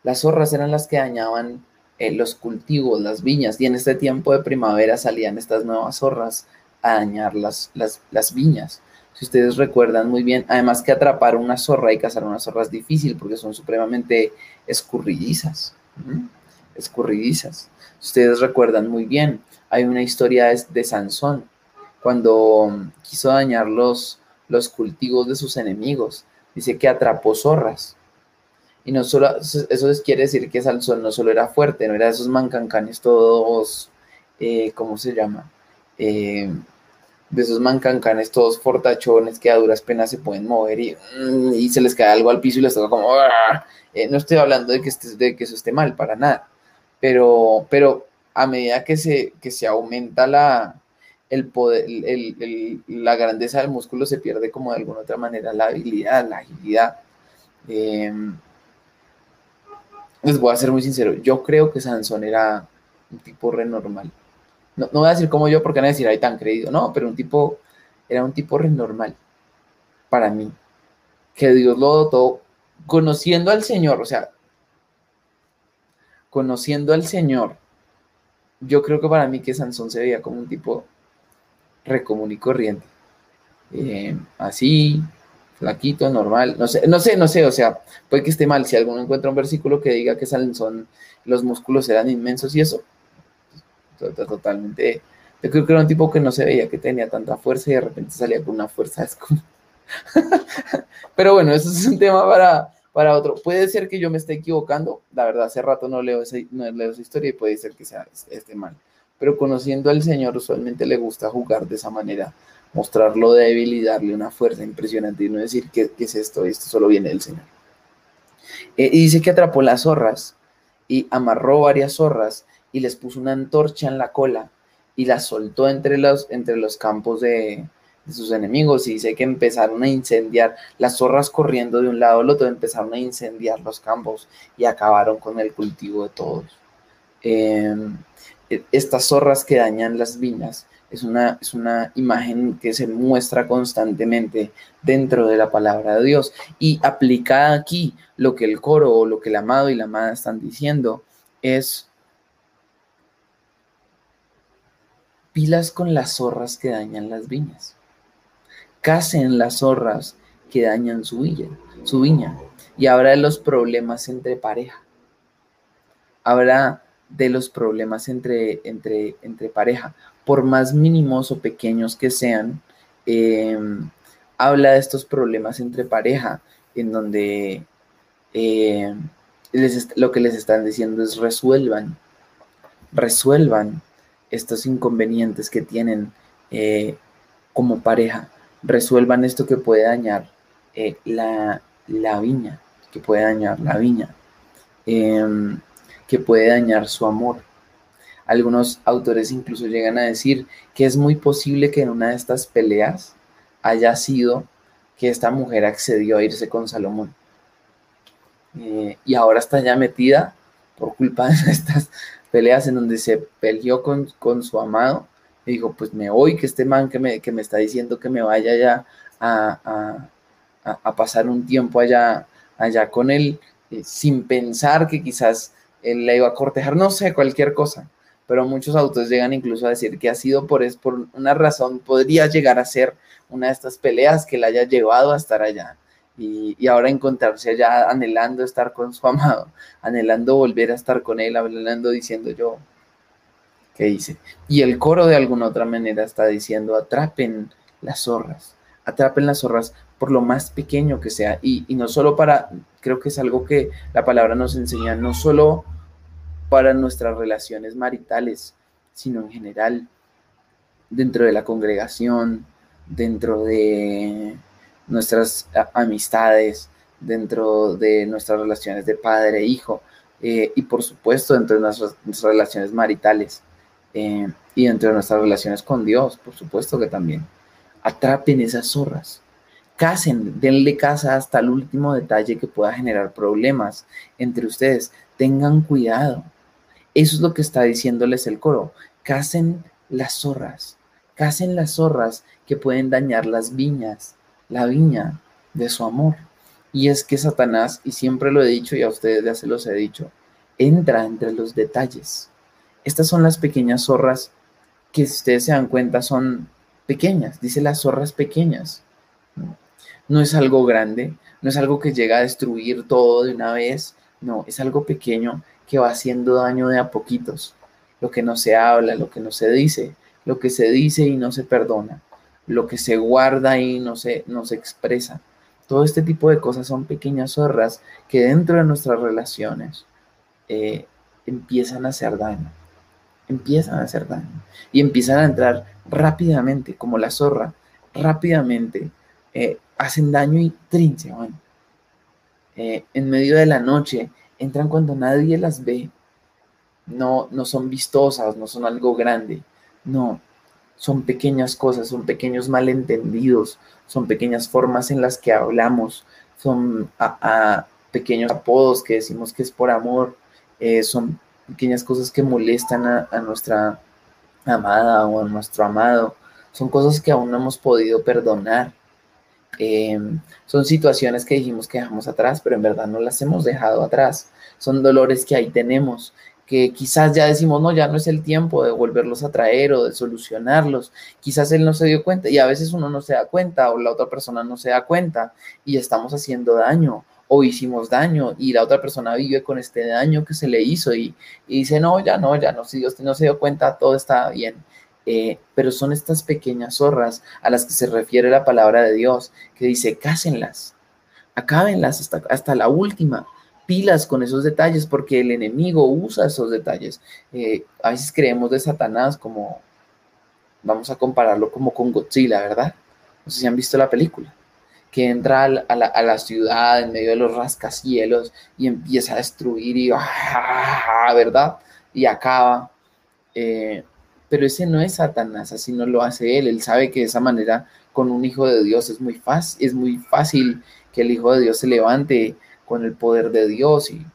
las zorras eran las que dañaban eh, los cultivos, las viñas, y en este tiempo de primavera salían estas nuevas zorras dañar las, las, las viñas. Si ustedes recuerdan muy bien, además que atrapar una zorra y cazar una zorra es difícil porque son supremamente escurridizas. Escurridizas. Ustedes recuerdan muy bien, hay una historia de, Sansón cuando quiso dañar los, los cultivos de sus enemigos. Dice que atrapó zorras. Y no solo, eso quiere decir que Sansón no solo era fuerte, no era esos mancancanes todos, eh, ¿cómo se llama? Eh, de esos mancancanes todos fortachones que a duras penas se pueden mover y, mm, y se les cae algo al piso y les toca como... Eh, no estoy hablando de que, de que eso esté mal, para nada. Pero, pero a medida que se, que se aumenta la, el poder, la grandeza del músculo, se pierde como de alguna otra manera la habilidad, la agilidad. Em, les voy a ser muy sincero, yo creo que Sansón era un tipo re normal. No, voy a decir como yo porque no voy a decir ahí tan creído, no, pero un tipo, era un tipo re normal para mí. Que Dios lo dotó conociendo al Señor, o sea, conociendo al Señor, yo creo que para mí que Sansón se veía como un tipo recomún y corriente. Eh, así, flaquito, normal, no sé, no sé, no sé, o sea, puede que esté mal, si alguno encuentra un versículo que diga que Sansón, los músculos eran inmensos y eso, totalmente, yo creo que era un tipo que no se veía que tenía tanta fuerza y de repente salía con una fuerza. Pero bueno, eso es un tema para, para otro. Puede ser que yo me esté equivocando, la verdad, hace rato no leo, esa, no leo esa historia y puede ser que sea, esté mal. Pero conociendo al Señor, usualmente le gusta jugar de esa manera, mostrarlo débil y darle una fuerza impresionante y no decir que, es esto, esto solo viene del Señor. Eh, y dice que atrapó las zorras y amarró varias zorras y les puso una antorcha en la cola y las soltó entre los, entre los campos de, de sus enemigos y dice que empezaron a incendiar las zorras corriendo de un lado al otro, empezaron a incendiar los campos y acabaron con el cultivo de todos. Em, e, estas zorras que dañan las viñas es una, es una imagen que se muestra constantemente dentro de la palabra de Dios y aplicada aquí lo que el coro o lo que el amado y la amada están diciendo es pilas con las zorras que dañan las viñas casen las zorras que dañan su viña, su viña. Y habrá de los problemas entre pareja. Habrá de los problemas entre, entre, entre pareja, por más mínimos o pequeños que sean, em, habla de estos problemas entre pareja, en donde em, lo que les están diciendo es resuelvan, resuelvan estos inconvenientes que tienen eh, como pareja resuelvan esto que puede dañar eh, la, viña, que puede dañar la viña, em, que puede dañar su amor. Algunos autores incluso llegan a decir que es muy posible que en una de estas peleas haya sido que esta mujer accedió a irse con Salomón. Eh, y ahora está ya metida por culpa de estas peleas en donde se peleó con, con su amado y dijo, pues me voy, que este man que me, que me está diciendo que me vaya ya a, pasar un tiempo allá, allá con él, eh, sin pensar que quizás él la iba a cortejar, no sé, cualquier cosa. Pero muchos autores llegan incluso a decir que ha sido por, es, por una razón, podría llegar a ser una de estas peleas que la haya llevado a estar allá. Y, y, ahora encontrarse allá anhelando estar con su amado, anhelando volver a estar con él, anhelando diciendo yo, que dice. Y el coro de alguna otra manera está diciendo, atrapen las zorras, atrapen las zorras por lo más pequeño que sea. Y, no solo para, creo que es algo que la palabra nos enseña, no solo para nuestras relaciones maritales, sino en general dentro de la congregación, dentro de nuestras amistades, dentro de nuestras relaciones de padre e hijo, eh, y por supuesto dentro de nuestras relaciones maritales. Eh, y entre nuestras relaciones con Dios, por supuesto que también. Atrapen esas zorras, casen, denle casa hasta el último detalle que pueda generar problemas entre ustedes. Tengan cuidado. Eso es lo que está diciéndoles el coro. Casen las zorras, casen las zorras que pueden dañar las viñas, la viña de su amor. Y es que Satanás, y siempre lo he dicho y a ustedes ya se los he dicho, entra entre los detalles. Estas son las pequeñas zorras que si ustedes se dan cuenta son pequeñas, dice las zorras pequeñas. No es algo grande, no es algo que llega a destruir todo de una vez, no, es algo pequeño que va haciendo daño de a poquitos. Lo que no se habla, lo que no se dice, lo que se dice y no se perdona, lo que se guarda y no se, no se expresa. Todo este tipo de cosas son pequeñas zorras que dentro de nuestras relaciones eh, empiezan a hacer daño. Empiezan a hacer daño. Y empiezan a entrar rápidamente, como la zorra, rápidamente eh, hacen daño y eh, en medio de la noche, entran cuando nadie las ve. No, no son vistosas, no son algo grande, no, son pequeñas cosas, son pequeños malentendidos, son pequeñas formas en las que hablamos, son pequeños apodos que decimos que es por amor, eh, son pequeñas cosas que molestan a, nuestra amada o a nuestro amado, son cosas que aún no hemos podido perdonar. Em, son situaciones que dijimos que dejamos atrás, pero en verdad no las hemos dejado atrás. Son dolores que ahí tenemos, que quizás ya decimos, no, ya no es el tiempo de volverlos a traer o de solucionarlos. Quizás él no se dio cuenta y a veces uno no se da cuenta o la otra persona no se da cuenta y estamos haciendo daño o hicimos daño y la otra persona vive con este daño que se le hizo y, dice, no, ya no, ya no, si Dios no se dio cuenta, todo está bien. Eh, pero son estas pequeñas zorras a las que se refiere la palabra de Dios, que dice, cásenlas, acábenlas hasta, hasta la última, pilas con esos detalles porque el enemigo usa esos detalles. Eh, a veces creemos de Satanás como, vamos a compararlo como con Godzilla, ¿verdad? No sé si han visto la película, que entra a la, ciudad en medio de los rascacielos y empieza a destruir y, ¡ah! ¿verdad? Y acaba. Eh, pero ese no es Satanás, así no lo hace él. Él sabe que de esa manera con un hijo de Dios es muy fácil, es muy fácil que el hijo de Dios se levante con el poder de Dios y,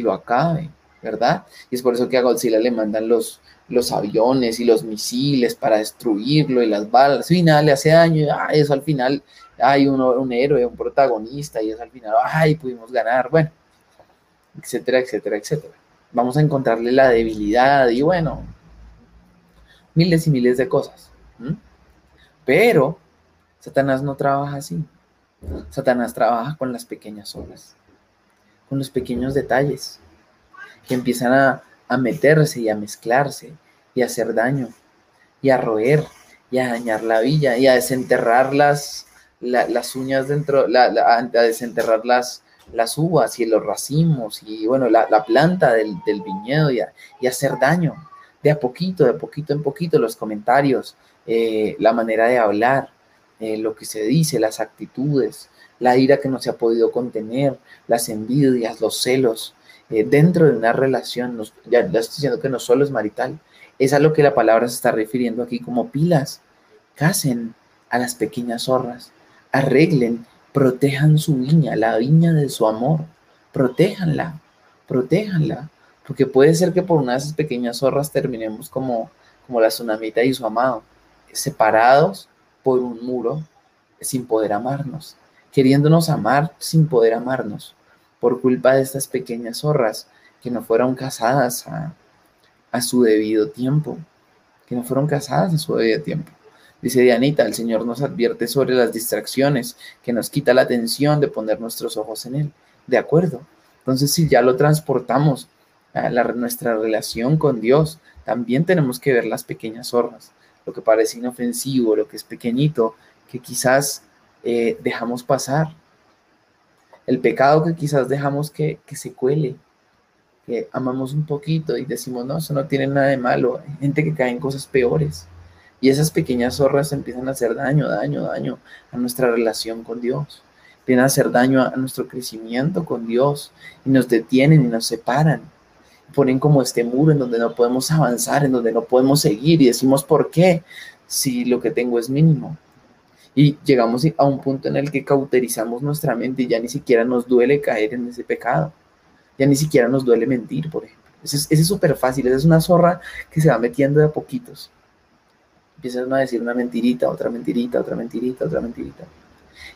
lo acabe, ¿verdad? Y es por eso que a Godzilla le mandan los, los aviones y los misiles para destruirlo y las balas. Y nada, le hace daño. Y, eso al final hay un, un héroe, un protagonista y eso al final, ay, pudimos ganar. Bueno, etcétera, etcétera, etcétera. Vamos a encontrarle la debilidad y bueno, miles y miles de cosas. Pero Satanás no trabaja así. Satanás trabaja con las pequeñas obras, con los pequeños detalles que empiezan a, meterse y a mezclarse y a hacer daño y a roer y a dañar la villa y a desenterrar las, las uñas dentro, a desenterrar las, las uvas y los racimos y bueno, la, planta del, viñedo y a, hacer daño de a poquito, de poquito en poquito, los comentarios, eh, la manera de hablar, eh, lo que se dice, las actitudes, la ira que no se ha podido contener, las envidias, los celos, eh, dentro de una relación, ya, estoy diciendo que no solo es marital, es a lo que la palabra se está refiriendo aquí como pilas. Casen a las pequeñas zorras, arreglen, protejan su viña, la viña de su amor, protéjanla, protéjanla, porque puede ser que por una de esas pequeñas zorras terminemos como, como la tsunamita y su amado, separados por un muro sin poder amarnos, queriéndonos amar sin poder amarnos, por culpa de estas pequeñas zorras que no fueron casadas a, su debido tiempo, que no fueron casadas a su debido tiempo. Dice Dianita, el Señor nos advierte sobre las distracciones, que nos quita la atención de poner nuestros ojos en Él. De acuerdo. Entonces, si ya lo transportamos a nuestra relación con Dios, también tenemos que ver las pequeñas zorras lo que parece inofensivo, lo que es pequeñito, que quizás eh, dejamos pasar. El pecado que quizás dejamos que, se cuele, que amamos un poquito y decimos, no, eso no tiene nada de malo. Gente que cae en cosas peores. Y esas pequeñas zorras empiezan a hacer daño, daño, daño a nuestra relación con Dios. Empiezan a hacer daño a nuestro crecimiento con Dios y nos detienen y nos separan ponen como este muro en donde no podemos avanzar, en donde no podemos seguir y decimos, ¿por qué? Si lo que tengo es mínimo. Y llegamos a un punto en el que cauterizamos nuestra mente y ya ni siquiera nos duele caer en ese pecado. Ya ni siquiera nos duele mentir, por ejemplo. Ese es súper fácil, esa es una zorra que se va metiendo de a poquitos. Empiezan a decir una mentirita, otra mentirita, otra mentirita, otra mentirita.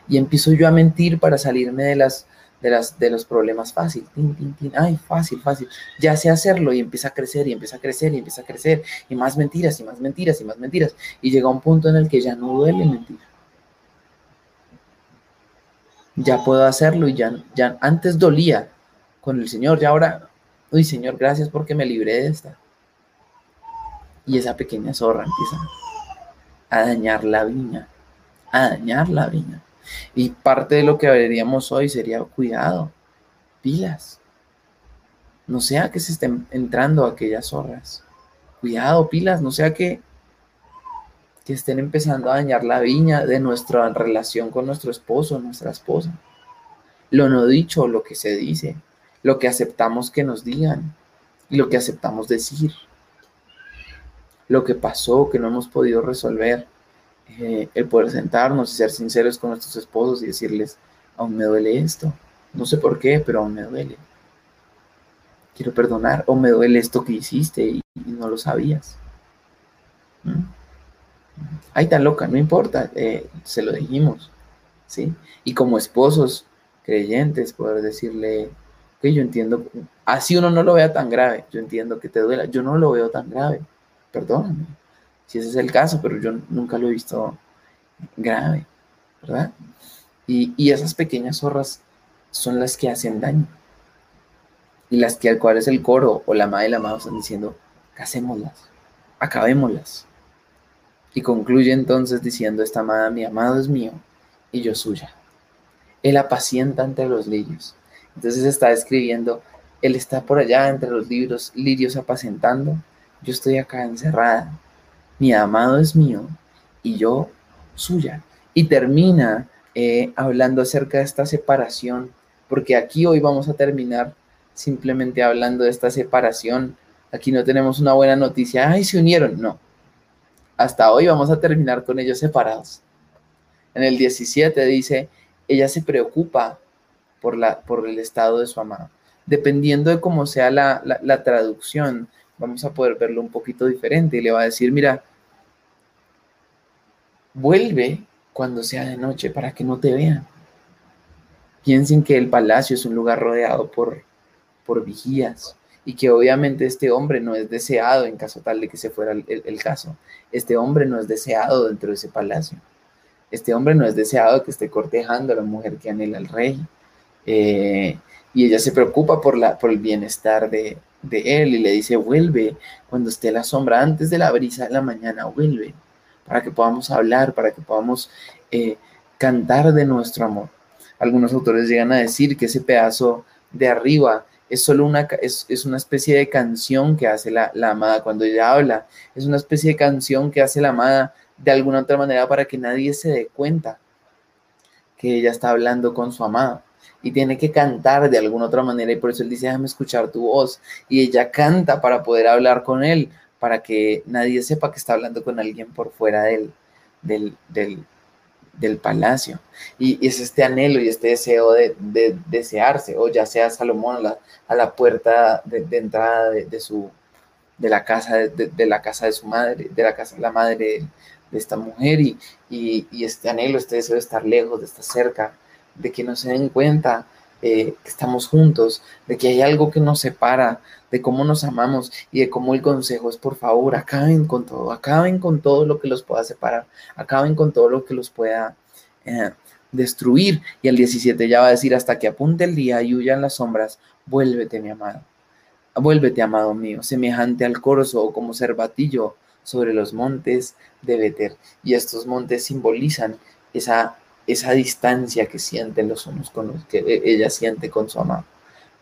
Y empiezo yo a mentir para salirme de las de, las, de los problemas fácil. Ay, fácil, fácil. Ya sé hacerlo y empieza a crecer y empieza a crecer y empieza a crecer. Y más mentiras y más mentiras y más mentiras. Y llega un punto en el que ya no duele mentir. Ya puedo hacerlo y ya, ya antes dolía con el Señor. Ya ahora, uy, Señor, gracias porque me libré de esta. Y esa pequeña zorra empieza a dañar la viña. A dañar la viña. Y parte de lo que veríamos hoy sería cuidado, pilas. No sea que se estén entrando aquellas zorras. Cuidado, pilas, no sea que, que estén empezando a dañar la viña de nuestra relación con nuestro esposo, nuestra esposa. Lo no dicho, lo que se dice, lo que aceptamos que nos digan. y lo que aceptamos decir, lo que pasó, que no hemos podido resolver, eh, el poder sentarnos y ser sinceros con nuestros esposos y decirles, aún me duele esto, no sé por qué, pero aún me duele. Quiero perdonar, o me duele esto que hiciste y, no lo sabías. ¿Mm? Ay, tan loca, no importa, eh, se lo dijimos, ¿sí? Y como esposos creyentes, poder decirle, que yo entiendo, así uno no lo vea tan grave, yo entiendo que te duela, yo no lo veo tan grave, perdóname, si ese es el caso, pero yo nunca lo he visto grave, ¿verdad? Y, y esas pequeñas zorras son las que hacen daño. Y las que al cual es el coro o la madre y la madre están diciendo, casémoslas, acabémoslas. Y concluye entonces diciendo esta amada, mi amado es mío y yo suya. Él apacienta entre los lirios. Entonces está escribiendo, Él está por allá entre los libros, lirios apacentando. Yo estoy acá encerrada. Mi amado es mío y yo suya. Y termina eh, hablando acerca de esta separación, porque aquí hoy vamos a terminar simplemente hablando de esta separación. Aquí no tenemos una buena noticia, ay, se unieron, no. Hasta hoy vamos a terminar con ellos separados. En el 17 dice, ella se preocupa por, la, por el estado de su amado. Dependiendo de cómo sea la, la traducción, vamos a poder verlo un poquito diferente y le va a decir, mira, vuelve cuando sea de noche para que no te vean. Piensen que el palacio es un lugar rodeado por, por vigías y que obviamente este hombre no es deseado en caso tal de que se fuera el, caso. Este hombre no es deseado dentro de ese palacio. Este hombre no es deseado que esté cortejando a la mujer que anhela al rey. Eh, y ella se preocupa por, la, por el bienestar de, él y le dice, vuelve cuando esté la sombra, antes de la brisa de la mañana, vuelve, para que podamos hablar, para que podamos eh, cantar de nuestro amor. Algunos autores llegan a decir que ese pedazo de arriba es solo una, es, una especie de canción que hace la, la, amada cuando ella habla, es una especie de canción que hace la amada de alguna otra manera para que nadie se dé cuenta que ella está hablando con su amado y tiene que cantar de alguna otra manera y por eso él dice, déjame escuchar tu voz y ella canta para poder hablar con él, para que nadie sepa que está hablando con alguien por fuera del, del, del, palacio. Y, es este anhelo y este deseo de, desearse, o ya sea Salomón a la, puerta de, entrada de, su de la casa de, la casa de su madre, de la casa de la madre de, esta mujer, y, y, este anhelo, este deseo de estar lejos, de estar cerca, de que no se den cuenta eh, que estamos juntos, de que hay algo que nos separa, de cómo nos amamos y de cómo el consejo es, por favor, acaben con todo, acaben con todo lo que los pueda separar, acaben con todo lo que los pueda eh, destruir. Y el 17 ya va a decir, hasta que apunte el día y huyan las sombras, vuélvete, mi amado. Vuélvete, amado mío, semejante al corzo o como cervatillo sobre los montes de Beter. Y estos montes simbolizan esa, esa distancia que sienten los unos con los que ella siente con su amado.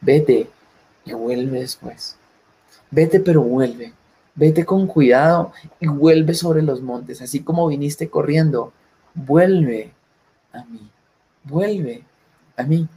Vete, y vuelve después. Vete, pero vuelve. Vete con cuidado y vuelve sobre los montes, así como viniste corriendo. Vuelve a mí. Vuelve a mí.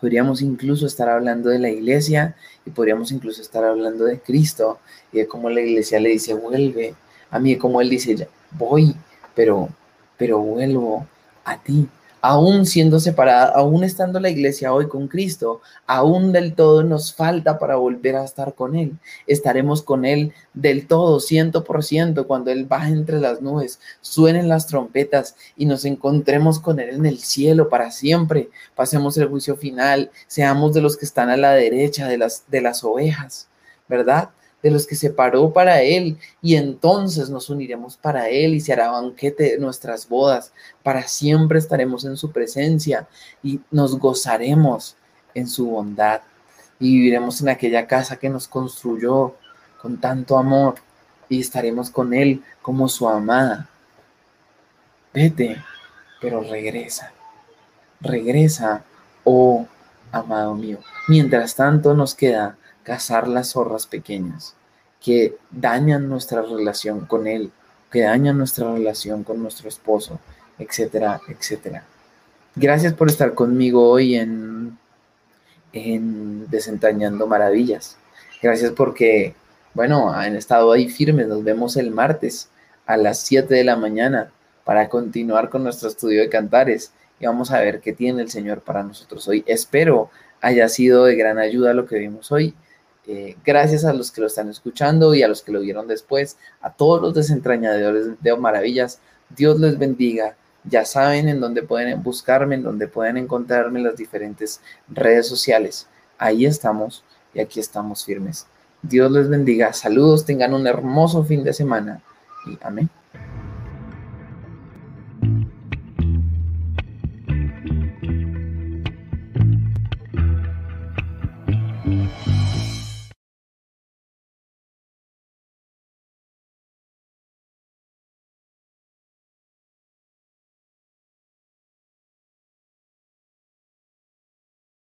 Podríamos incluso estar hablando de la iglesia y podríamos incluso estar hablando de Cristo y de cómo la iglesia le dice, vuelve a mí, como él dice, voy, pero, pero vuelvo a ti aún siendo separada, aún estando la iglesia hoy con Cristo, aún del todo nos falta para volver a estar con Él. Estaremos con Él del todo, ciento por ciento, cuando Él baje entre las nubes, suenen las trompetas y nos encontremos con Él en el cielo para siempre. Pasemos el juicio final, seamos de los que están a la derecha de las, de las ovejas, ¿verdad? De los que se paró para Él, y entonces nos uniremos para Él y se hará banquete de nuestras bodas. Para siempre estaremos en su presencia y nos gozaremos en su bondad y viviremos en aquella casa que nos construyó con tanto amor y estaremos con Él como su amada. Vete, pero regresa. Regresa, oh amado mío. Mientras tanto nos queda cazar las zorras pequeñas que dañan nuestra relación con Él, que dañan nuestra relación con nuestro esposo, etcétera, etcétera. Gracias por estar conmigo hoy en, en Desentrañando Maravillas. Gracias porque, bueno, han estado ahí firmes. Nos vemos el martes a las 7 de la mañana para continuar con nuestro estudio de cantares y vamos a ver qué tiene el Señor para nosotros hoy. Espero haya sido de gran ayuda lo que vimos hoy. Eh, gracias a los que lo están escuchando y a los que lo vieron después, a todos los desentrañadores de maravillas. Dios les bendiga. Ya saben en dónde pueden buscarme, en dónde pueden encontrarme en las diferentes redes sociales. Ahí estamos y aquí estamos firmes. Dios les bendiga. Saludos, tengan un hermoso fin de semana y amén.